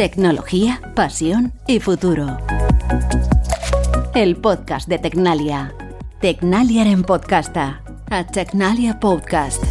Tecnología, pasión y futuro. El podcast de Tecnalia. Tecnalia en podcasta. A Tecnalia Podcast.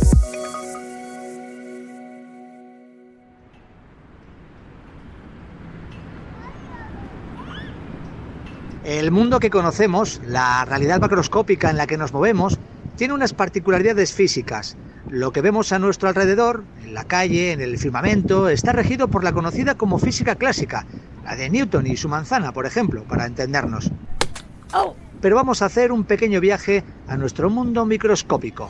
El mundo que conocemos, la realidad macroscópica en la que nos movemos, tiene unas particularidades físicas. Lo que vemos a nuestro alrededor, en la calle, en el firmamento, está regido por la conocida como física clásica, la de Newton y su manzana, por ejemplo, para entendernos. Pero vamos a hacer un pequeño viaje a nuestro mundo microscópico.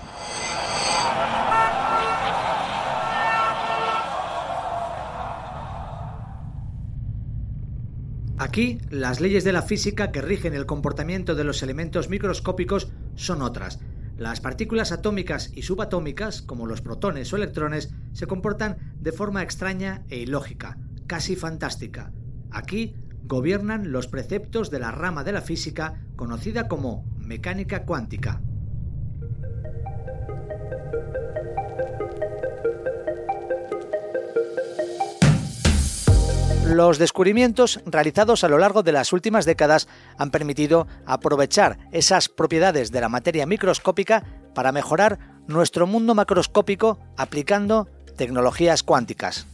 Aquí, las leyes de la física que rigen el comportamiento de los elementos microscópicos son otras. Las partículas atómicas y subatómicas, como los protones o electrones, se comportan de forma extraña e ilógica, casi fantástica. Aquí gobiernan los preceptos de la rama de la física conocida como mecánica cuántica. Los descubrimientos realizados a lo largo de las últimas décadas han permitido aprovechar esas propiedades de la materia microscópica para mejorar nuestro mundo macroscópico aplicando tecnologías cuánticas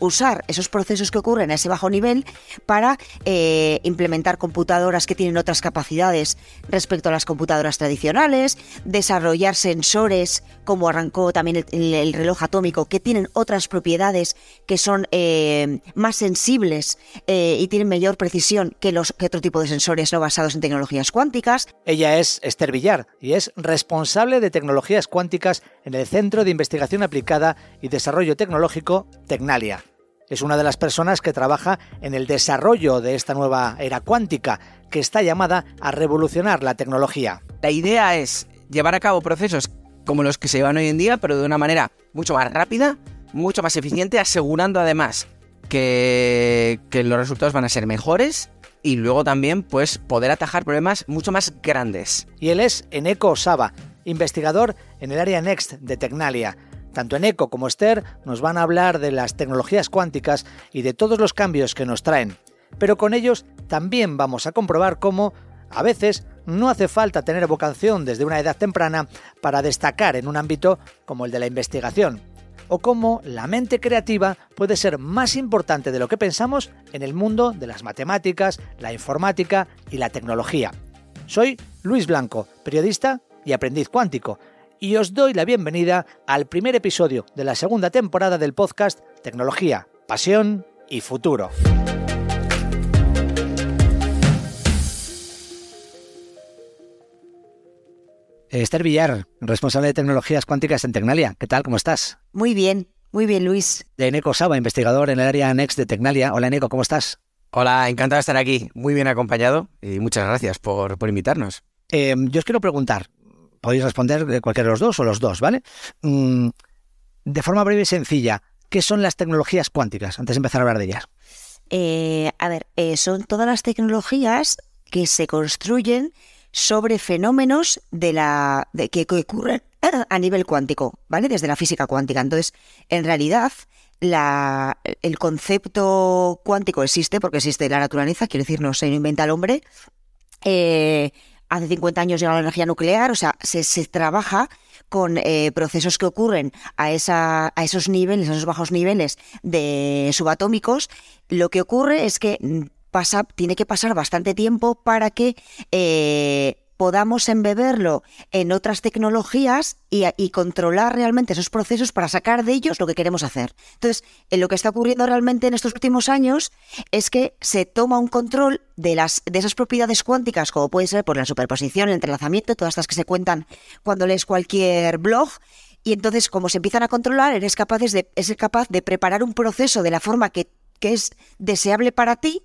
usar esos procesos que ocurren a ese bajo nivel para eh, implementar computadoras que tienen otras capacidades respecto a las computadoras tradicionales, desarrollar sensores como arrancó también el, reloj atómico que tienen otras propiedades que son eh, más sensibles eh, y tienen mayor precisión que, los, que otro tipo de sensores no basados en tecnologías cuánticas. Ella es Esther Villar y es responsable de tecnologías cuánticas en el Centro de Investigación Aplicada y Desarrollo Tecnológico Tecnalia. Es una de las personas que trabaja en el desarrollo de esta nueva era cuántica, que está llamada a revolucionar la tecnología. La idea es llevar a cabo procesos como los que se llevan hoy en día, pero de una manera mucho más rápida, mucho más eficiente, asegurando además que, los resultados van a ser mejores y luego también pues poder atajar problemas mucho más grandes. Y él es Eneko Saba, investigador en el área Next de Tecnalia tanto Eneco como Esther nos van a hablar de las tecnologías cuánticas y de todos los cambios que nos traen. Pero con ellos también vamos a comprobar cómo, a veces, no hace falta tener vocación desde una edad temprana para destacar en un ámbito como el de la investigación, o cómo la mente creativa puede ser más importante de lo que pensamos en el mundo de las matemáticas, la informática y la tecnología. Soy Luis Blanco, periodista y aprendiz cuántico, y os doy la bienvenida al primer episodio de la segunda temporada del podcast Tecnología, Pasión y Futuro. Esther Villar, responsable de tecnologías cuánticas en Tecnalia. ¿Qué tal? ¿Cómo estás? Muy bien, muy bien, Luis. De Eneco Saba, investigador en el área Next de Tecnalia. Hola, Eneco, ¿cómo estás? Hola, encantado de estar aquí. Muy bien acompañado y muchas gracias por, invitarnos. Eh, yo os quiero preguntar, podéis responder de cualquiera de los dos o los dos, ¿vale? Mm, de forma breve y sencilla, ¿qué son las tecnologías cuánticas? Antes de empezar a hablar de ellas. Eh, a ver, eh, son todas las tecnologías que se construyen sobre fenómenos de la que, ocurren a nivel cuántico, ¿vale? Desde la física cuántica. Entonces, en realidad, el concepto cuántico existe porque existe la naturaleza, quiere decir, no se inventa el hombre. Eh, hace 50 años llegó la energía nuclear, o sea, se, trabaja con eh, procesos que ocurren a, esa, a esos niveles, a esos bajos niveles de subatómicos. Lo que ocurre es que mm, pasa, tiene que pasar bastante tiempo para que eh, podamos embeberlo en otras tecnologías y, controlar realmente esos procesos para sacar de ellos lo que queremos hacer. Entonces, en lo que está ocurriendo realmente en estos últimos años es que se toma un control de, las, de esas propiedades cuánticas, como puede ser por la superposición, el entrelazamiento, todas estas que se cuentan cuando lees cualquier blog, y entonces, como se empiezan a controlar, eres, de, eres capaz de preparar un proceso de la forma que, que es deseable para ti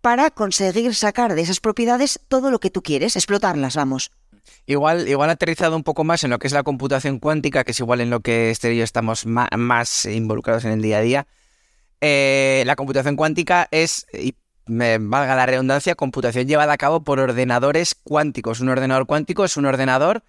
para conseguir sacar de esas propiedades todo lo que tú quieres, explotarlas, vamos. Igual, igual aterrizado un poco más en lo que es la computación cuántica, que es igual en lo que Esther y yo estamos más, involucrados en el día a día. Eh, la computación cuántica es, y me valga la redundancia, computación llevada a cabo por ordenadores cuánticos. Un ordenador cuántico es un ordenador,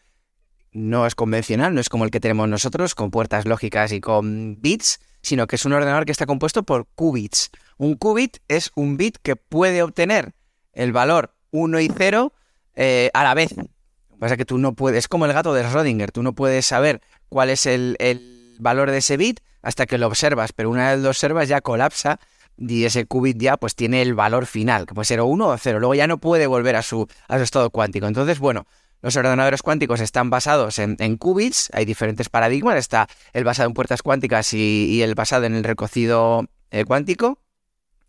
no es convencional, no es como el que tenemos nosotros, con puertas lógicas y con bits, sino que es un ordenador que está compuesto por qubits. Un qubit es un bit que puede obtener el valor 1 y 0 eh, a la vez. Lo que pasa es que tú no puedes, es como el gato de Schrödinger, tú no puedes saber cuál es el, el valor de ese bit hasta que lo observas, pero una vez lo observas ya colapsa y ese qubit ya pues tiene el valor final, que puede ser o 1 o 0, luego ya no puede volver a su, a su estado cuántico. Entonces, bueno, los ordenadores cuánticos están basados en, qubits, hay diferentes paradigmas, está el basado en puertas cuánticas y, el basado en el recocido eh, cuántico.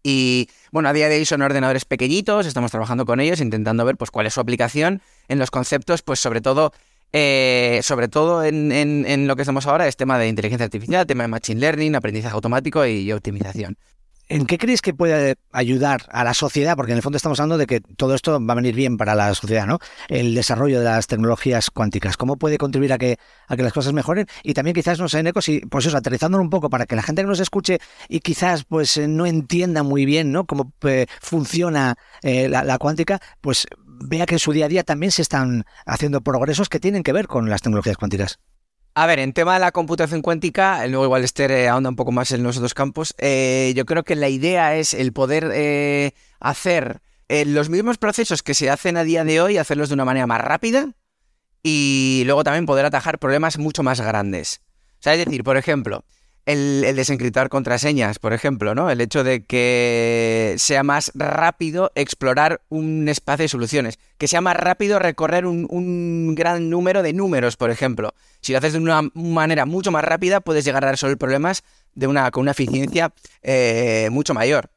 Y bueno, a día de hoy son ordenadores pequeñitos, estamos trabajando con ellos, intentando ver pues cuál es su aplicación en los conceptos, pues sobre todo, eh, sobre todo en, en, lo que estamos ahora, es tema de inteligencia artificial, tema de machine learning, aprendizaje automático y optimización. ¿En qué crees que puede ayudar a la sociedad? Porque en el fondo estamos hablando de que todo esto va a venir bien para la sociedad, ¿no? El desarrollo de las tecnologías cuánticas. ¿Cómo puede contribuir a que, a que las cosas mejoren? Y también quizás, no sé, en Eco, si, pues eso, aterrizándolo un poco para que la gente que nos escuche y quizás pues eh, no entienda muy bien, ¿no? Cómo eh, funciona eh, la, la cuántica, pues vea que en su día a día también se están haciendo progresos que tienen que ver con las tecnologías cuánticas. A ver, en tema de la computación cuántica, luego igual Esther eh, ahonda un poco más en los otros campos, eh, yo creo que la idea es el poder eh, hacer los mismos procesos que se hacen a día de hoy, hacerlos de una manera más rápida y luego también poder atajar problemas mucho más grandes. O sea, es decir, por ejemplo, el, desencriptar contraseñas, por ejemplo, ¿no? El hecho de que sea más rápido explorar un espacio de soluciones, que sea más rápido recorrer un, gran número de números, por ejemplo. Si lo haces de una manera mucho más rápida, puedes llegar a resolver problemas de una, con una eficiencia eh, mucho mayor.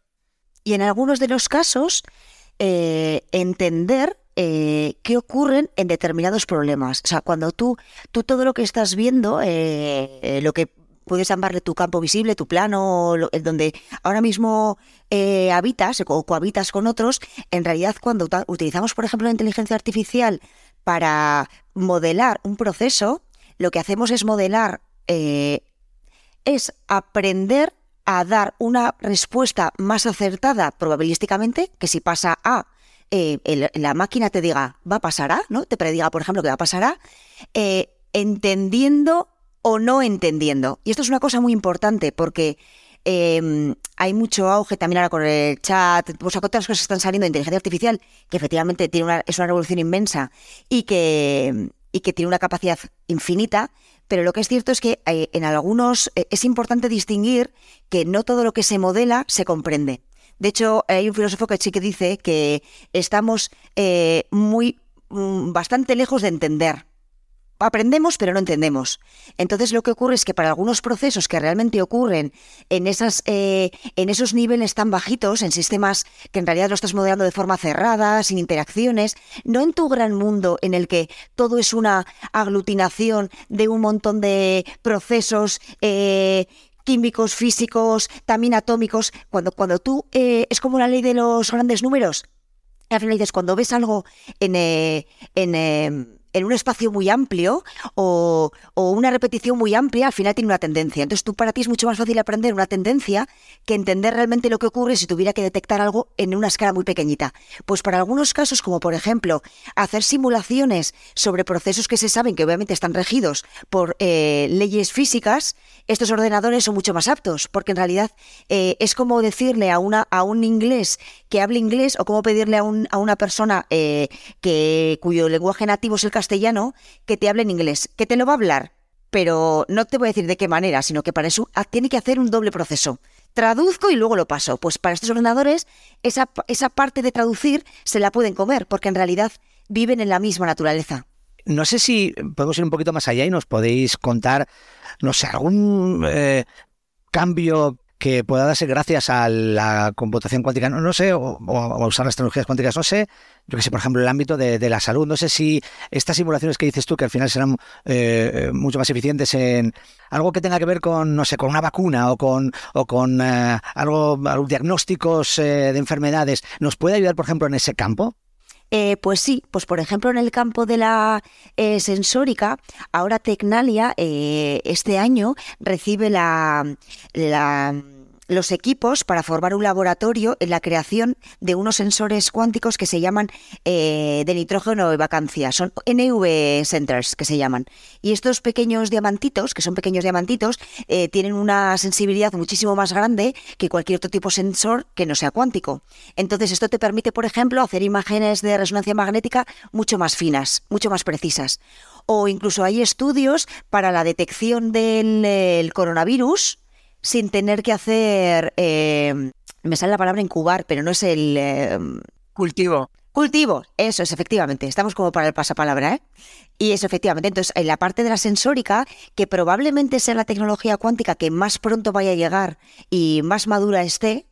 Y en algunos de los casos, eh, entender eh, qué ocurren en determinados problemas. O sea, cuando tú, tú todo lo que estás viendo, lo que puedes llamarle tu campo visible, tu plano, el donde ahora mismo eh, habitas o cohabitas con otros, en realidad cuando utilizamos, por ejemplo, la inteligencia artificial para modelar un proceso, lo que hacemos es modelar, eh, es aprender a dar una respuesta más acertada probabilísticamente que si pasa A, eh, la máquina te diga va a pasar A, ¿no? Te prediga, por ejemplo, que va a pasar A, entendiendo o no entendiendo. Y esto es una cosa muy importante porque em, hay mucho auge también ahora con el chat, pues con otras cosas que están saliendo de inteligencia artificial, que efectivamente tiene una, es una revolución inmensa y que, y que tiene una capacidad infinita. Pero lo que es cierto es que eh, en algunos eh, es importante distinguir que no todo lo que se modela se comprende. De hecho, hay un filósofo que sí que dice que estamos eh, muy mm, bastante lejos de entender aprendemos pero no entendemos. Entonces lo que ocurre es que para algunos procesos que realmente ocurren en, esas, eh, en esos niveles tan bajitos, en sistemas que en realidad lo estás modelando de forma cerrada, sin interacciones, no en tu gran mundo en el que todo es una aglutinación de un montón de procesos eh, químicos, físicos, también atómicos, cuando, cuando tú eh, es como la ley de los grandes números. Al final dices, cuando ves algo en, en en un espacio muy amplio o, una repetición muy amplia, al final tiene una tendencia. Entonces tú para ti es mucho más fácil aprender una tendencia que entender realmente lo que ocurre si tuviera que detectar algo en una escala muy pequeñita. Pues para algunos casos, como por ejemplo hacer simulaciones sobre procesos que se saben que obviamente están regidos por eh, leyes físicas, estos ordenadores son mucho más aptos, porque en realidad eh, es como decirle a, una, a un inglés que hable inglés o como pedirle a, un, a una persona eh, que, cuyo lenguaje nativo es el castellano que te hable en inglés, que te lo va a hablar, pero no te voy a decir de qué manera, sino que para eso ah, tiene que hacer un doble proceso. Traduzco y luego lo paso. Pues para estos ordenadores, esa, esa parte de traducir se la pueden comer, porque en realidad viven en la misma naturaleza. No sé si podemos ir un poquito más allá y nos podéis contar, no sé, algún eh, cambio que pueda darse gracias a la computación cuántica, no, no sé, o, a usar las tecnologías cuánticas, no sé, yo que sé, por ejemplo, el ámbito de, la salud, no sé si estas simulaciones que dices tú, que al final serán eh, mucho más eficientes en algo que tenga que ver con, no sé, con una vacuna o con, o con eh, algo, diagnósticos eh, de enfermedades, ¿nos puede ayudar, por ejemplo, en ese campo? Pues sí, pues por ejemplo en el campo de la sensórica, ahora Tecnalia este año recibe la, la los equipos para formar un laboratorio en la creación de unos sensores cuánticos que se llaman eh, de nitrógeno de vacancia. Son NV centers que se llaman. Y estos pequeños diamantitos, que son pequeños diamantitos, eh, tienen una sensibilidad muchísimo más grande que cualquier otro tipo de sensor que no sea cuántico. Entonces, esto te permite, por ejemplo, hacer imágenes de resonancia magnética mucho más finas, mucho más precisas. O incluso hay estudios para la detección del coronavirus sin tener que hacer, eh, me sale la palabra incubar, pero no es el... Eh, cultivo. Cultivo, eso es, efectivamente. Estamos como para el pasapalabra, ¿eh? Y eso, efectivamente. Entonces, en la parte de la sensórica, que probablemente sea la tecnología cuántica que más pronto vaya a llegar y más madura esté,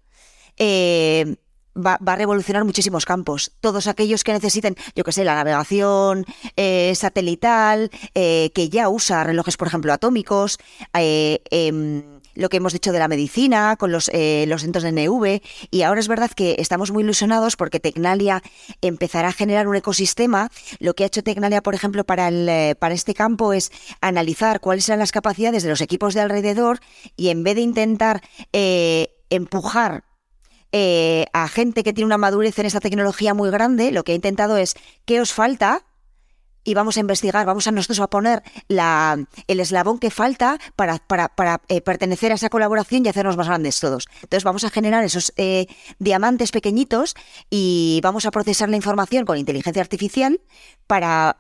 eh, Va, a revolucionar muchísimos campos. Todos aquellos que necesiten, yo que sé, la navegación eh, satelital, eh, que ya usa relojes, por ejemplo, atómicos, eh, em, lo que hemos dicho de la medicina, con los, los centros de NV. Y ahora es verdad que estamos muy ilusionados porque Tecnalia empezará a generar un ecosistema. Lo que ha hecho Tecnalia, por ejemplo, para, el, para este campo es analizar cuáles serán las capacidades de los equipos de alrededor y en vez de intentar empujar eh, a gente que tiene una madurez en esta tecnología muy grande, lo que ha intentado es qué os falta y vamos a investigar, vamos a nosotros a poner la, el eslabón que falta para, para, para eh, pertenecer a esa colaboración y hacernos más grandes todos. Entonces vamos a generar esos eh, diamantes pequeñitos y vamos a procesar la información con inteligencia artificial para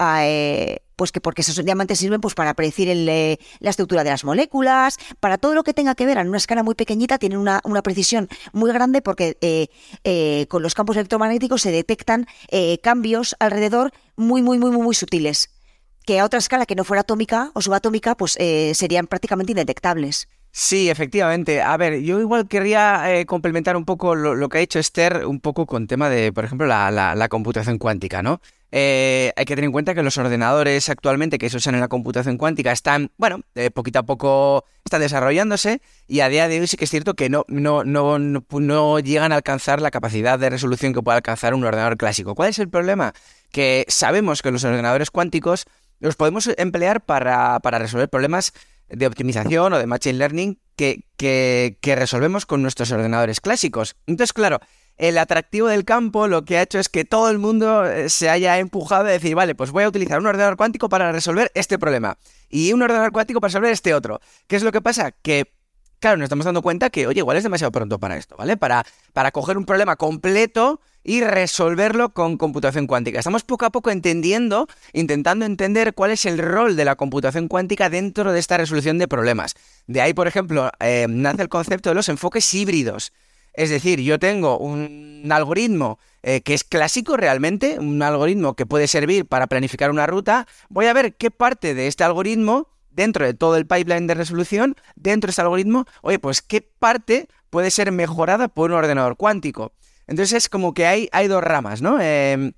pues que porque esos diamantes sirven pues para predecir eh, la estructura de las moléculas, para todo lo que tenga que ver en una escala muy pequeñita, tienen una, precisión muy grande porque eh, eh, con los campos electromagnéticos se detectan cambios alrededor muy, muy, muy, muy, muy sutiles, que a otra escala que no fuera atómica o subatómica, pues serían prácticamente indetectables. Sí, efectivamente. A ver, yo igual querría complementar un poco lo, que ha dicho Esther, un poco con tema de, por ejemplo, la, la computación cuántica, ¿no? Eh, hay que tener en cuenta que los ordenadores actualmente que se usan en la computación cuántica están, bueno, eh, poquito a poco están desarrollándose y a día de hoy sí que es cierto que no, no, no, no, llegan a alcanzar la capacidad de resolución que puede alcanzar un ordenador clásico. ¿Cuál es el problema? Que sabemos que los ordenadores cuánticos los podemos emplear para, para resolver problemas de optimización o de machine learning que, que, que resolvemos con nuestros ordenadores clásicos. Entonces, claro, el atractivo del campo lo que ha hecho es que todo el mundo eh, se haya empujado a decir, vale, pues voy a utilizar un ordenador cuántico para resolver este problema y un ordenador cuántico para resolver este otro. ¿Qué es lo que pasa? Que, claro, nos estamos dando cuenta que, oye, igual es demasiado pronto para esto, ¿vale? Para, para coger un problema completo y resolverlo con computación cuántica. Estamos poco a poco entendiendo, intentando entender cuál es el rol de la computación cuántica dentro de esta resolución de problemas. De ahí, por ejemplo, eh, nace el concepto de los enfoques híbridos. Es decir, yo tengo un algoritmo eh, que es clásico realmente, un algoritmo que puede servir para planificar una ruta. Voy a ver qué parte de este algoritmo, dentro de todo el pipeline de resolución, dentro de este algoritmo, oye, pues qué parte puede ser mejorada por un ordenador cuántico. Entonces es como que hay, hay dos ramas, ¿no? Em,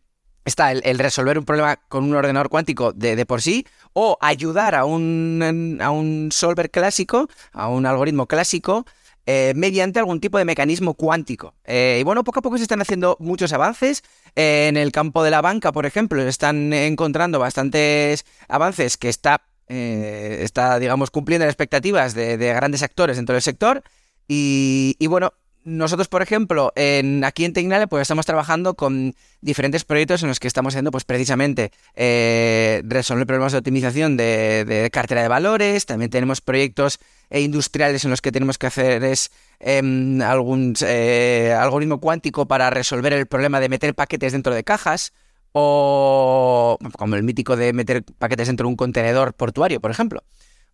está el, resolver un problema con un ordenador cuántico de, por sí o ayudar a un, a un solver clásico, a un algoritmo clásico, eh, mediante algún tipo de mecanismo cuántico. Eh, y bueno, poco a poco se están haciendo muchos avances. En el campo de la banca, por ejemplo, están encontrando bastantes avances que está, está digamos, cumpliendo las expectativas de, grandes actores dentro del sector. Y, bueno, nosotros, por ejemplo, en, aquí en Tecnalia, pues estamos trabajando con diferentes proyectos en los que estamos haciendo, pues precisamente, resolver problemas de optimización de, cartera de valores. También tenemos proyectos e industriales en los que tenemos que hacer es em, algún eh, algoritmo cuántico para resolver el problema de meter paquetes dentro de cajas o como el mítico de meter paquetes dentro de un contenedor portuario, por ejemplo.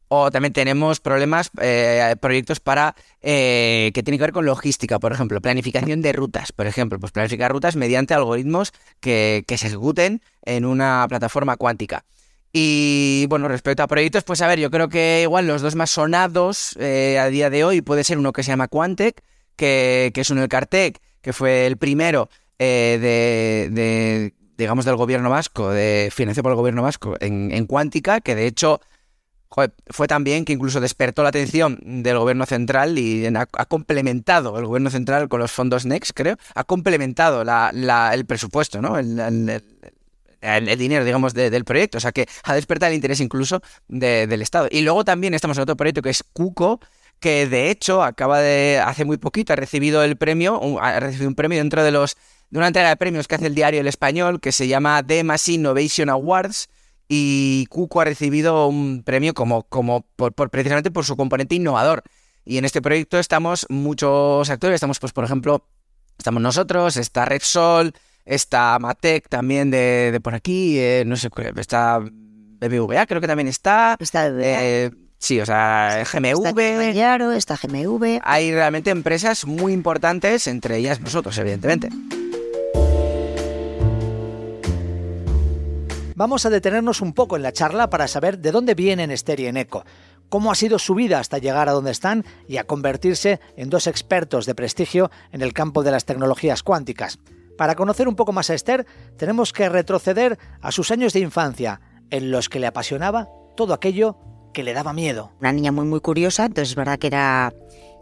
O también tenemos problemas, eh, proyectos para eh, que tienen que ver con logística, por ejemplo, planificación de rutas, por ejemplo, pues planificar rutas mediante algoritmos que, que se ejecuten en una plataforma cuántica. Y bueno, respecto a proyectos, pues a ver, yo creo que igual los dos más sonados eh, a día de hoy puede ser uno que se llama Quantec, que, es un el Cartec, que fue el primero de, digamos, del gobierno vasco, de financiado por el gobierno vasco en, en Cuántica, que de hecho fue también que incluso despertó la atención del gobierno central y ha, complementado el gobierno central con los fondos Next, creo, ha complementado el presupuesto, ¿no? el, el, dinero, digamos, del proyecto. O sea que ha despertado el interés incluso del Estado. Y luego también estamos en otro proyecto que es Cuco, que de hecho acaba de, hace muy poquito, ha recibido el premio, ha recibido un premio dentro de los de una entrega de premios que hace el diario El Español, que se llama The Machine Innovation Awards, y Cuco ha recibido un premio como, como por, precisamente por su componente innovador. Y en este proyecto estamos muchos actores, estamos pues por ejemplo, estamos nosotros, está Repsol, está Matec también de, por aquí, eh, no sé, está BBVA creo que también está. Está BBVA. Eh, sí, o sea, GMV. Está, está GMV. Hay realmente empresas muy importantes, entre ellas nosotros, evidentemente. Vamos a detenernos un poco en la charla para saber de dónde vienen Esther y Eneco, cómo ha sido su vida hasta llegar a donde están y a convertirse en dos expertos de prestigio en el campo de las tecnologías cuánticas. Para conocer un poco más a Esther, tenemos que retroceder a sus años de infancia, en los que le apasionaba todo aquello que le daba miedo. Una niña muy muy curiosa, entonces es verdad que era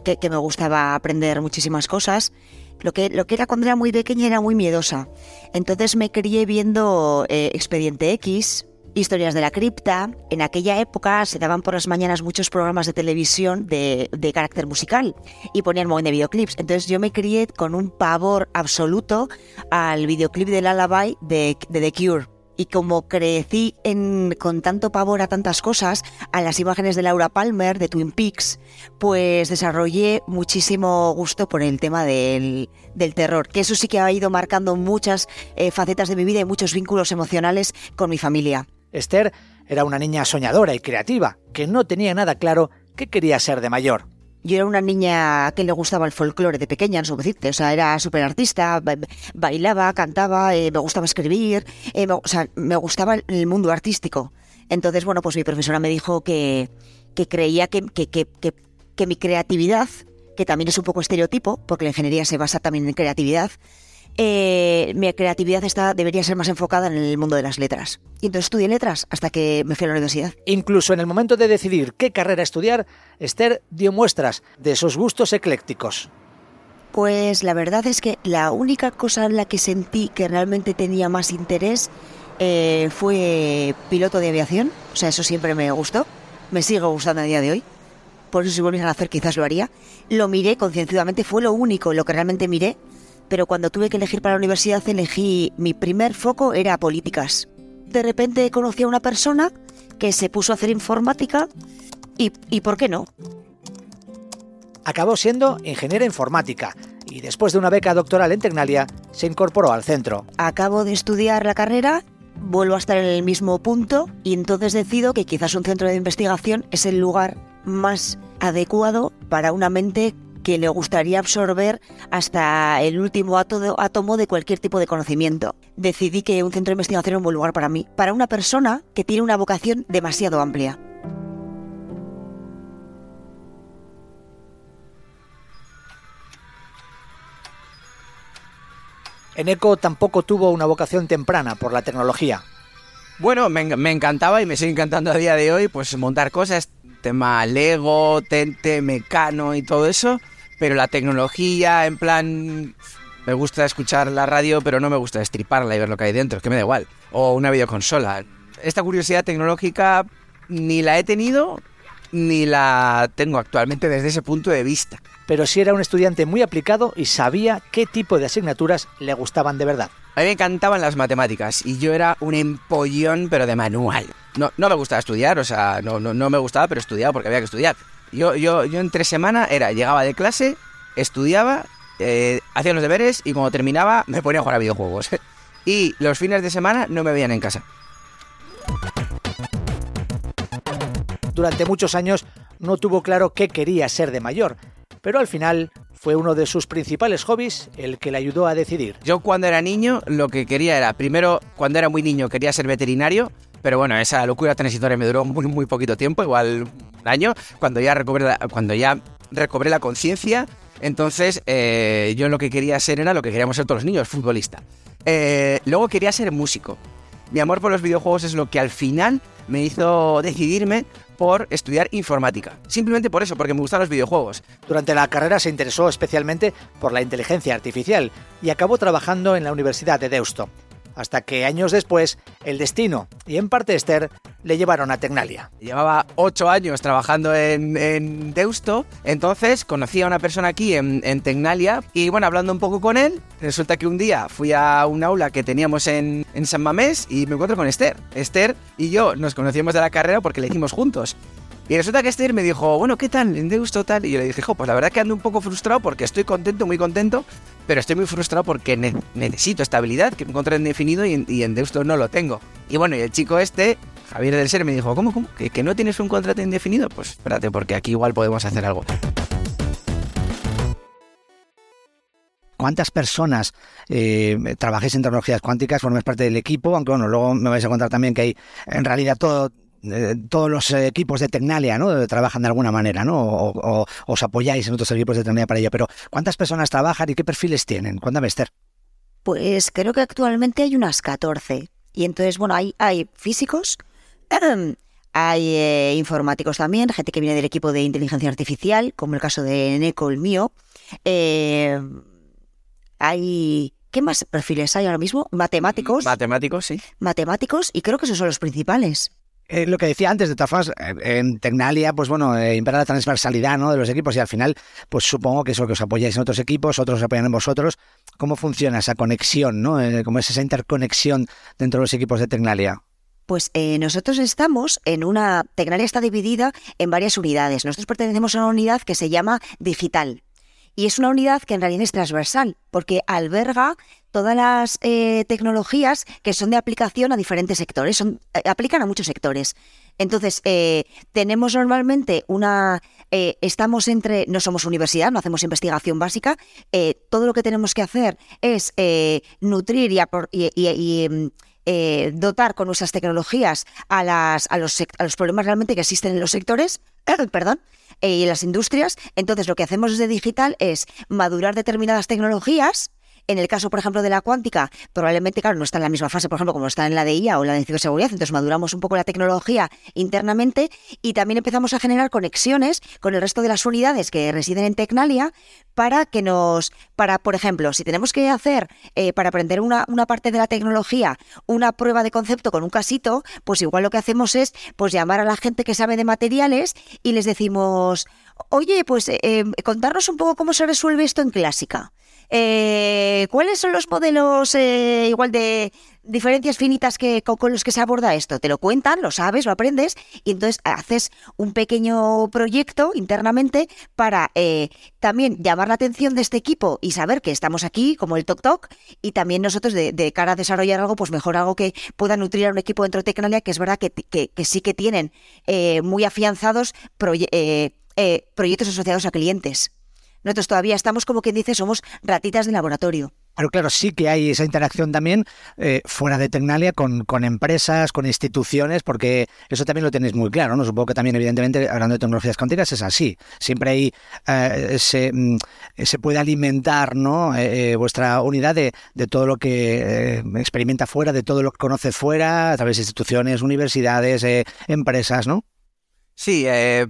que, me gustaba aprender muchísimas cosas lo que, lo que era cuando era muy pequeña era muy miedosa. Entonces me crié viendo eh, Expediente X, Historias de la cripta. En aquella época se daban por las mañanas muchos programas de televisión de, de carácter musical y ponían un de videoclips. Entonces yo me crié con un pavor absoluto al videoclip del Lullaby de, de The Cure y como crecí con tanto pavor a tantas cosas, a las imágenes de Laura Palmer, de Twin Peaks, pues desarrollé muchísimo gusto por el tema del, terror, que eso sí que ha ido marcando muchas eh, facetas de mi vida y muchos vínculos emocionales con mi familia. Esther era una niña soñadora y creativa, que no tenía nada claro qué quería ser de mayor. Yo era una niña que le gustaba el folclore de pequeña, no sé decirte. O sea, era súper artista, bailaba, cantaba, eh, me gustaba escribir, eh, o sea, me gustaba el mundo artístico. Entonces, bueno, pues mi profesora me dijo que, que creía que, que, que, que mi creatividad, que también es un poco estereotipo, porque la ingeniería se basa también en creatividad, eh, mi creatividad está, debería ser más enfocada en el mundo de las letras. Y entonces estudié letras hasta que me fui a la universidad. Incluso en el momento de decidir qué carrera estudiar, Esther dio muestras de sus gustos eclécticos. Pues la verdad es que la única cosa en la que sentí que realmente tenía más interés eh, fue piloto de aviación. O sea, eso siempre me gustó. Me sigue gustando a día de hoy. Por eso si volviesen a hacer quizás lo haría. Lo miré concienciadamente, fue lo único, lo que realmente miré pero cuando tuve que elegir para la universidad elegí, mi primer foco era políticas. De repente conocí a una persona que se puso a hacer informática y, y ¿por qué no? Acabó siendo ingeniera informática y después de una beca doctoral en Tecnalia se incorporó al centro. Acabo de estudiar la carrera, vuelvo a estar en el mismo punto y entonces decido que quizás un centro de investigación es el lugar más adecuado para una mente que le gustaría absorber hasta el último átomo de cualquier tipo de conocimiento. Decidí que un centro de investigación era un buen lugar para mí, para una persona que tiene una vocación demasiado amplia. Eneco tampoco tuvo una vocación temprana por la tecnología. Bueno, me, encantaba y me sigue encantando a día de hoy, pues montar cosas, tema Lego, Tente, Mecano y todo eso, pero la tecnología, en plan, me gusta escuchar la radio, pero no me gusta estriparla y ver lo que hay dentro, que me da igual, o una videoconsola. Esta curiosidad tecnológica ni la he tenido ni la tengo actualmente desde ese punto de vista. Pero sí era un estudiante muy aplicado y sabía qué tipo de asignaturas le gustaban de verdad. A mí me encantaban las matemáticas y yo era un empollón, pero de manual. No, no me gustaba estudiar, o sea, no, no, no me gustaba, pero estudiaba porque había que estudiar. Yo, yo, yo entre semana era, llegaba de clase, estudiaba, eh, hacía los deberes y cuando terminaba me ponía a jugar a videojuegos. y los fines de semana no me veían en casa. Durante muchos años no tuvo claro qué quería ser de mayor, pero al final fue uno de sus principales hobbies el que le ayudó a decidir. Yo cuando era niño lo que quería era, primero, cuando era muy niño quería ser veterinario, pero bueno, esa locura transitoria me duró muy, muy poquito tiempo, igual un año, cuando ya recobré la, cuando ya recobré la conciencia. Entonces, eh, yo lo que quería ser era lo que queríamos ser todos los niños, futbolista. Eh, luego quería ser músico. Mi amor por los videojuegos es lo que al final me hizo decidirme por estudiar informática. Simplemente por eso, porque me gustan los videojuegos. Durante la carrera se interesó especialmente por la inteligencia artificial y acabó trabajando en la Universidad de Deusto. Hasta que años después el destino y en parte Esther le llevaron a Tecnalia. Llevaba ocho años trabajando en, Deusto, entonces conocí a una persona aquí en, en, Tecnalia y bueno, hablando un poco con él, resulta que un día fui a un aula que teníamos en, en San Mamés y me encuentro con Esther. Esther y yo nos conocíamos de la carrera porque le hicimos juntos. Y resulta que Esther me dijo, bueno, ¿qué tal? En Deusto tal. Y yo le dije, jo, pues la verdad que ando un poco frustrado porque estoy contento, muy contento, pero estoy muy frustrado porque necesito estabilidad, que me encontré indefinido y, en Deusto no lo tengo. Y bueno, y el chico este, Javier del Ser, me dijo, ¿cómo, cómo? ¿Que, ¿Que no tienes un contrato indefinido? Pues espérate, porque aquí igual podemos hacer algo. cuántas personas eh, trabajáis en tecnologías cuánticas, formáis parte del equipo, aunque bueno, luego me vais a contar también que hay en realidad todo eh, todos los equipos de Tecnalia ¿no? trabajan de alguna manera, ¿no? O, os apoyáis en otros equipos de Tecnalia para ello. Pero ¿cuántas personas trabajan y qué perfiles tienen? Cuéntame, Esther. Pues creo que actualmente hay unas 14. Y entonces, bueno, hay, hay físicos, hay eh, informáticos también, gente que viene del equipo de inteligencia artificial, como el caso de Neko, el mío. Eh, hay ¿Qué más perfiles hay ahora mismo? Matemáticos. Matemáticos, sí. Matemáticos, y creo que esos son los principales. Eh, lo que decía antes, de formas, eh, en Tecnalia, pues bueno, eh, impera la transversalidad ¿no? de los equipos y al final, pues supongo que eso que os apoyáis en otros equipos, otros os apoyan en vosotros. ¿Cómo funciona esa conexión, ¿no? ¿Cómo es esa interconexión dentro de los equipos de Tecnalia? Pues nosotros estamos en una. Tecnalia está dividida en varias unidades. Nosotros pertenecemos a una unidad que se llama Digital. Y es una unidad que en realidad es transversal, porque alberga todas las eh, tecnologías que son de aplicación a diferentes sectores, son, eh, aplican a muchos sectores. Entonces, eh, tenemos normalmente una... estamos entre... No somos universidad, no hacemos investigación básica. todo lo que tenemos que hacer es nutrir y, mm, dotar con nuestras tecnologías a, las, a, los, a los problemas realmente que existen en los sectores, perdón, y en las industrias. Entonces, lo que hacemos desde digital es madurar determinadas tecnologías en el caso, por ejemplo, de la cuántica, probablemente, claro, no está en la misma fase, por ejemplo, como está en la de IA o la de ciberseguridad, entonces maduramos un poco la tecnología internamente y también empezamos a generar conexiones con el resto de las unidades que residen en Tecnalia para que nos, para, por ejemplo, si tenemos que hacer, eh, para aprender una, una parte de la tecnología, una prueba de concepto con un casito, pues igual lo que hacemos es, pues llamar a la gente que sabe de materiales y les decimos, oye, pues eh, eh, contarnos un poco cómo se resuelve esto en clásica. Eh, ¿Cuáles son los modelos eh, igual de diferencias finitas que, con, los que se aborda esto? Te lo cuentan, lo sabes, lo aprendes y entonces haces un pequeño proyecto internamente para eh, también llamar la atención de este equipo y saber que estamos aquí como el Tok Tok y también nosotros de, cara a desarrollar algo, pues mejor algo que pueda nutrir a un equipo dentro de Tecnalia que es verdad que, sí que tienen muy afianzados proyectos asociados a clientes. Nosotros todavía estamos, como quien dice, somos ratitas de laboratorio. Pero claro, sí que hay esa interacción también eh, fuera de Tecnalia con, con, empresas, con instituciones, porque eso también lo tenéis muy claro, ¿no? Supongo que también, evidentemente, hablando de tecnologías cuánticas, es así. Siempre hay, eh, se, mm, se, puede alimentar, ¿no? Eh, vuestra unidad de, de, todo lo que experimenta fuera, de todo lo que conoce fuera, a través de instituciones, universidades, empresas, ¿no? Sí, eh,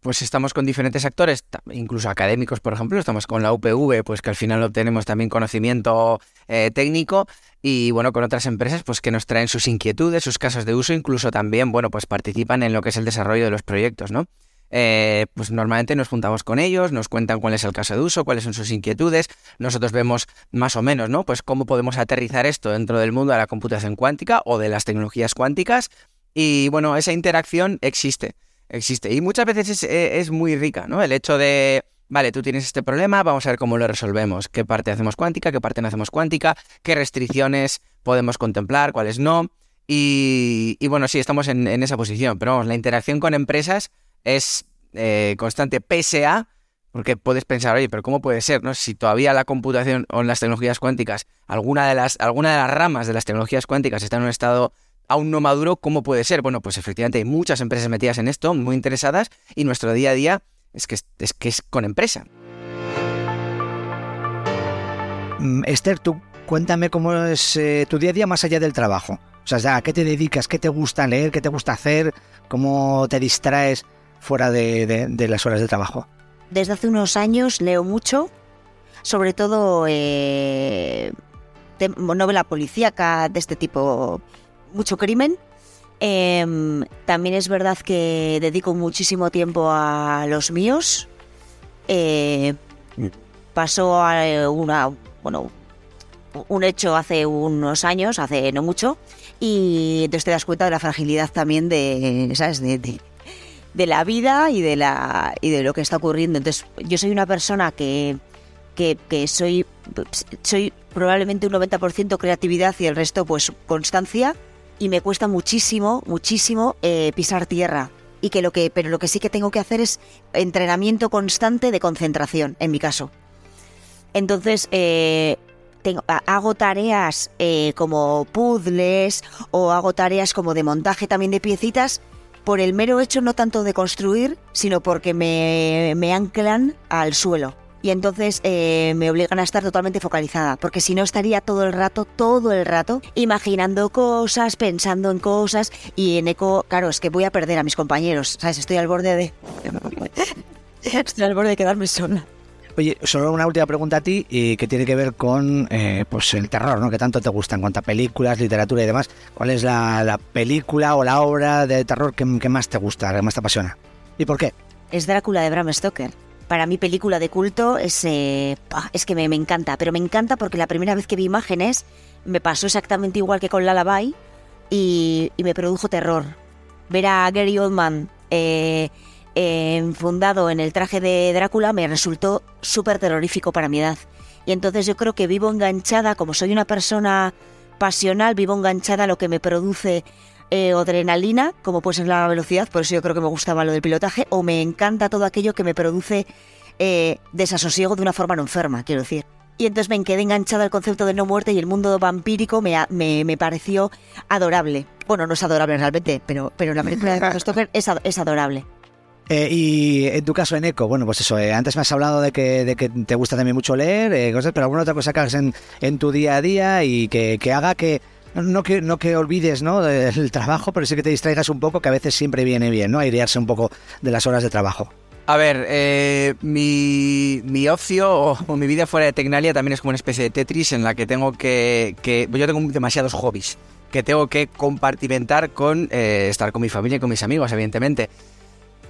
pues estamos con diferentes actores, incluso académicos, por ejemplo, estamos con la UPV, pues que al final obtenemos también conocimiento eh, técnico y bueno, con otras empresas, pues que nos traen sus inquietudes, sus casos de uso, incluso también, bueno, pues participan en lo que es el desarrollo de los proyectos, ¿no? Eh, pues normalmente nos juntamos con ellos, nos cuentan cuál es el caso de uso, cuáles son sus inquietudes, nosotros vemos más o menos, ¿no? Pues cómo podemos aterrizar esto dentro del mundo de la computación cuántica o de las tecnologías cuánticas y bueno, esa interacción existe existe. Y muchas veces eh, es, muy rica, ¿no? El hecho de, vale, tú tienes este problema, vamos a ver cómo lo resolvemos. ¿Qué parte hacemos cuántica? ¿Qué parte no hacemos cuántica? ¿Qué restricciones podemos contemplar? ¿Cuáles no? Y, bueno, sí, estamos en, esa posición. Pero vamos, la interacción con empresas es eh, constante, pese a... Porque puedes pensar, oye, pero ¿cómo puede ser? ¿no? Si todavía la computación o las tecnologías cuánticas, alguna de las, alguna de las ramas de las tecnologías cuánticas está en un estado aún no maduro, ¿cómo puede ser? Bueno, pues efectivamente hay muchas empresas metidas en esto, muy interesadas, y nuestro día a día es que es, que es con empresa. Mm, Esther, tú cuéntame cómo es eh, tu día a día más allá del trabajo. O sea, ¿a qué te dedicas? ¿Qué te gusta leer? ¿Qué te gusta hacer? ¿Cómo te distraes fuera de, las horas de trabajo? Desde hace unos años leo mucho, sobre todo eh, novela policíaca de este tipo, mucho crimen. Em, también es verdad que dedico muchísimo tiempo a los míos. Eh, pasó a una, bueno, un hecho hace unos años, hace no mucho, y entonces te das cuenta de la fragilidad también de, ¿sabes? De, de, la vida y de, la, y de lo que está ocurriendo. Entonces, yo soy una persona que, que, que soy, soy probablemente un 90% creatividad y el resto, pues, constancia, y me cuesta muchísimo, muchísimo eh, pisar tierra. Y que lo que, pero lo que sí que tengo que hacer es entrenamiento constante de concentración, en mi caso. Entonces, eh, hago tareas eh, como puzzles o hago tareas como de montaje también de piecitas por el mero hecho no tanto de construir, sino porque me, me anclan al suelo. Y entonces eh, me obligan a estar totalmente focalizada, porque si no estaría todo el rato, todo el rato, imaginando cosas, pensando en cosas, y en eco, claro, es que voy a perder a mis compañeros, ¿sabes? Estoy al borde de... Estoy al borde de quedarme sola. Oye, solo una última pregunta a ti y que tiene que ver con eh, pues el terror, ¿no? Que tanto te gusta en cuanto a películas, literatura y demás. ¿Cuál es la, película o la obra de terror que, más te gusta, que más te apasiona? ¿Y por qué? Es Drácula de Bram Stoker. Para mí película de culto es, eh, es que me, encanta, pero me encanta porque la primera vez que vi imágenes me pasó exactamente igual que con Lullaby y, y me produjo terror. Ver a Gary Oldman eh, fundado en el traje de Drácula me resultó súper terrorífico para mi edad. Y entonces yo creo que vivo enganchada, como soy una persona pasional, vivo enganchada a lo que me produce eh, adrenalina, como puede ser la velocidad, por eso yo creo que me gustaba lo del pilotaje, o me encanta todo aquello que me produce eh, desasosiego de una forma no enferma, quiero decir. Y entonces me quedé enganchada al concepto de no muerte y el mundo vampírico me, me, pareció adorable. Bueno, no es adorable realmente, pero, pero la película de Stoker es, es adorable. Eh, y en tu caso, en Eco, bueno, pues eso, eh, antes me has hablado de que, de que te gusta también mucho leer, eh, cosas, pero alguna otra cosa que hagas en, en tu día a día y que, que haga que no, que no que olvides ¿no? el trabajo, pero sí que te distraigas un poco, que a veces siempre viene bien, ¿no? Airearse un poco de las horas de trabajo. A ver, mi, mi, ocio o, mi vida fuera de Tecnalia también es como una especie de Tetris en la que tengo que... que yo tengo demasiados hobbies que tengo que compartimentar con estar con mi familia y con mis amigos, evidentemente.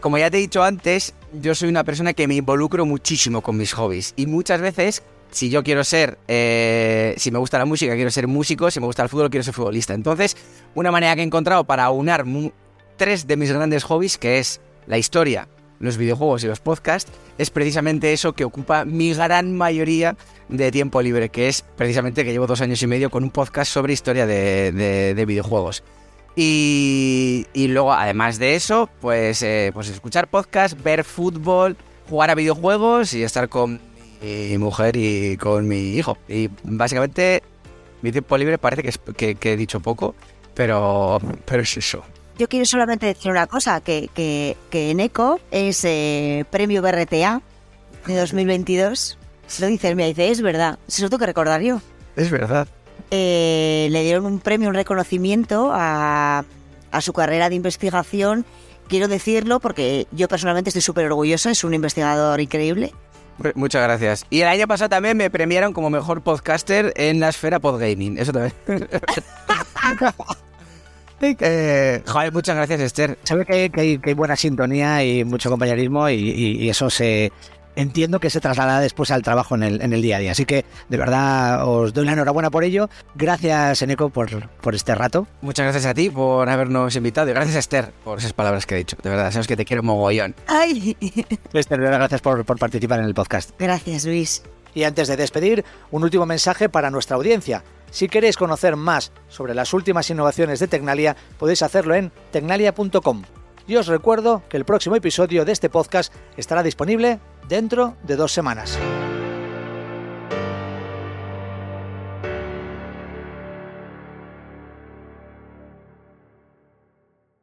Como ya te he dicho antes, yo soy una persona que me involucro muchísimo con mis hobbies y muchas veces si yo quiero ser, eh, si me gusta la música, quiero ser músico, si me gusta el fútbol, quiero ser futbolista. Entonces, una manera que he encontrado para unar tres de mis grandes hobbies, que es la historia, los videojuegos y los podcasts, es precisamente eso que ocupa mi gran mayoría de tiempo libre, que es precisamente que llevo dos años y medio con un podcast sobre historia de videojuegos. Y, luego, además de eso, pues, eh, pues escuchar podcast, ver fútbol, jugar a videojuegos y estar con mi mujer y con mi hijo. Y básicamente mi tiempo libre parece que, que, he dicho poco, pero, pero es eso. Yo quiero solamente decir una cosa, que, que, que ECO es eh, premio BRTA de 2022. Lo dice me dice, es verdad, se lo tengo que recordar yo. Es verdad. Eh, le dieron un premio, un reconocimiento a, su carrera de investigación. Quiero decirlo porque yo personalmente estoy súper orgullosa, es un investigador increíble. Muchas gracias. Y el año pasado también me premiaron como mejor podcaster en la esfera podgaming. Eso también. joder, muchas gracias, Esther. Sabe que hay, buena sintonía y mucho compañerismo y eso se, entiendo que se traslada después al trabajo en el, en el día a día. Así que de verdad os doy la enhorabuena por ello. Gracias, Eneco, por, por este rato. Muchas gracias a ti por habernos invitado y gracias a Esther por esas palabras que he dicho. De verdad, sabes que te quiero mogollón. Ay. Esther, gracias por, por participar en el podcast. Gracias, Luis. Y antes de despedir, un último mensaje para nuestra audiencia. Si queréis conocer más sobre las últimas innovaciones de Tecnalia, podéis hacerlo en tecnalia.com. Y os recuerdo que el próximo episodio de este podcast estará disponible dentro de dos semanas.